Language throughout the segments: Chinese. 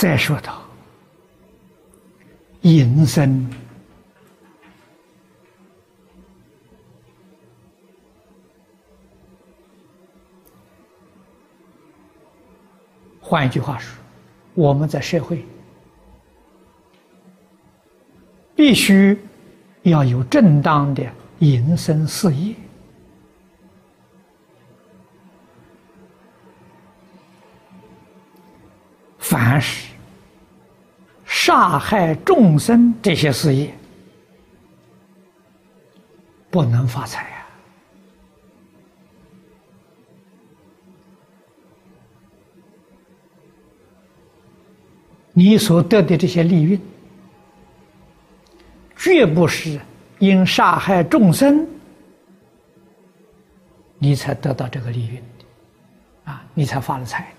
再说到隐身，换一句话说，我们在社会必须要有正当的营生事业。凡是杀害众生这些事业，不能发财啊！你所得的这些利润，绝不是因杀害众生，你才得到这个利润的，啊，你才发了财。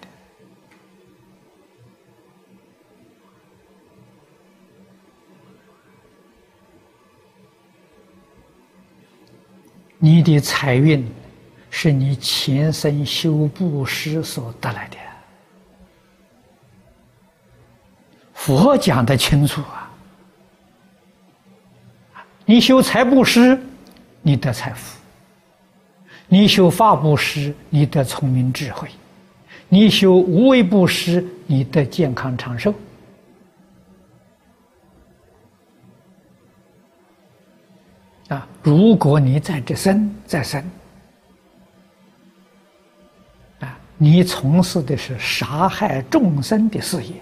你的财运是你前生修布施所得来的，佛讲的清楚啊！你修财布施，你得财富；你修法布施，你得聪明智慧；你修无为布施，你得健康长寿。啊！如果你在这生在生，啊，你从事的是杀害众生的事业，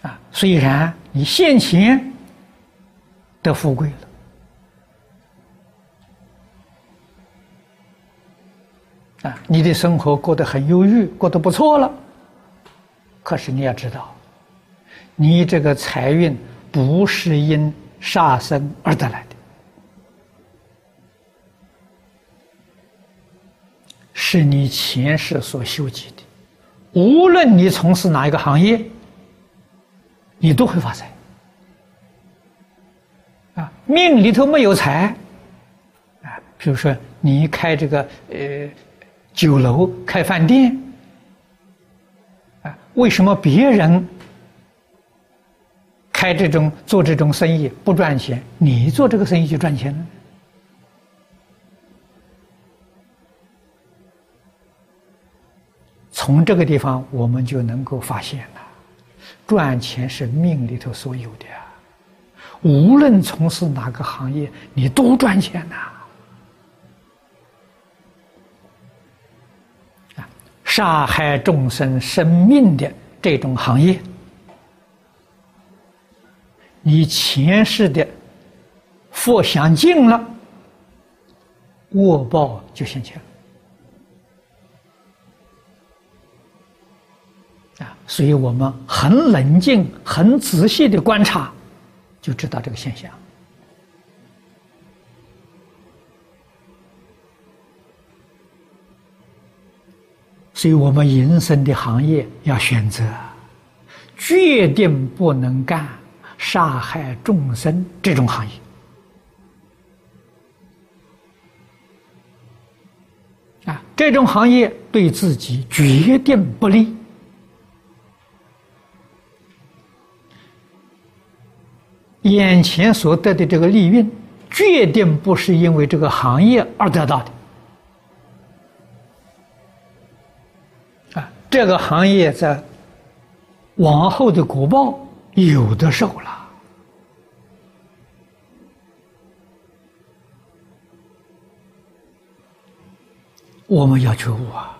啊，虽然你现前得富贵了，啊，你的生活过得很优裕，过得不错了。可是你要知道，你这个财运不是因杀生而得来的，是你前世所修集的。无论你从事哪一个行业，你都会发财。啊，命里头没有财，啊，比如说你开这个呃酒楼、开饭店。为什么别人开这种做这种生意不赚钱，你做这个生意就赚钱呢？从这个地方我们就能够发现了，赚钱是命里头所有的，无论从事哪个行业，你都赚钱呐。杀害众生生命的这种行业，你前世的福享尽了，恶报就现前啊！所以我们很冷静、很仔细的观察，就知道这个现象。所以我们营生的行业要选择，决定不能干杀害众生这种行业啊！这种行业对自己决定不利，眼前所得的这个利润，决定不是因为这个行业而得到的。这个行业在往后的国报有的受了，我们要觉悟啊！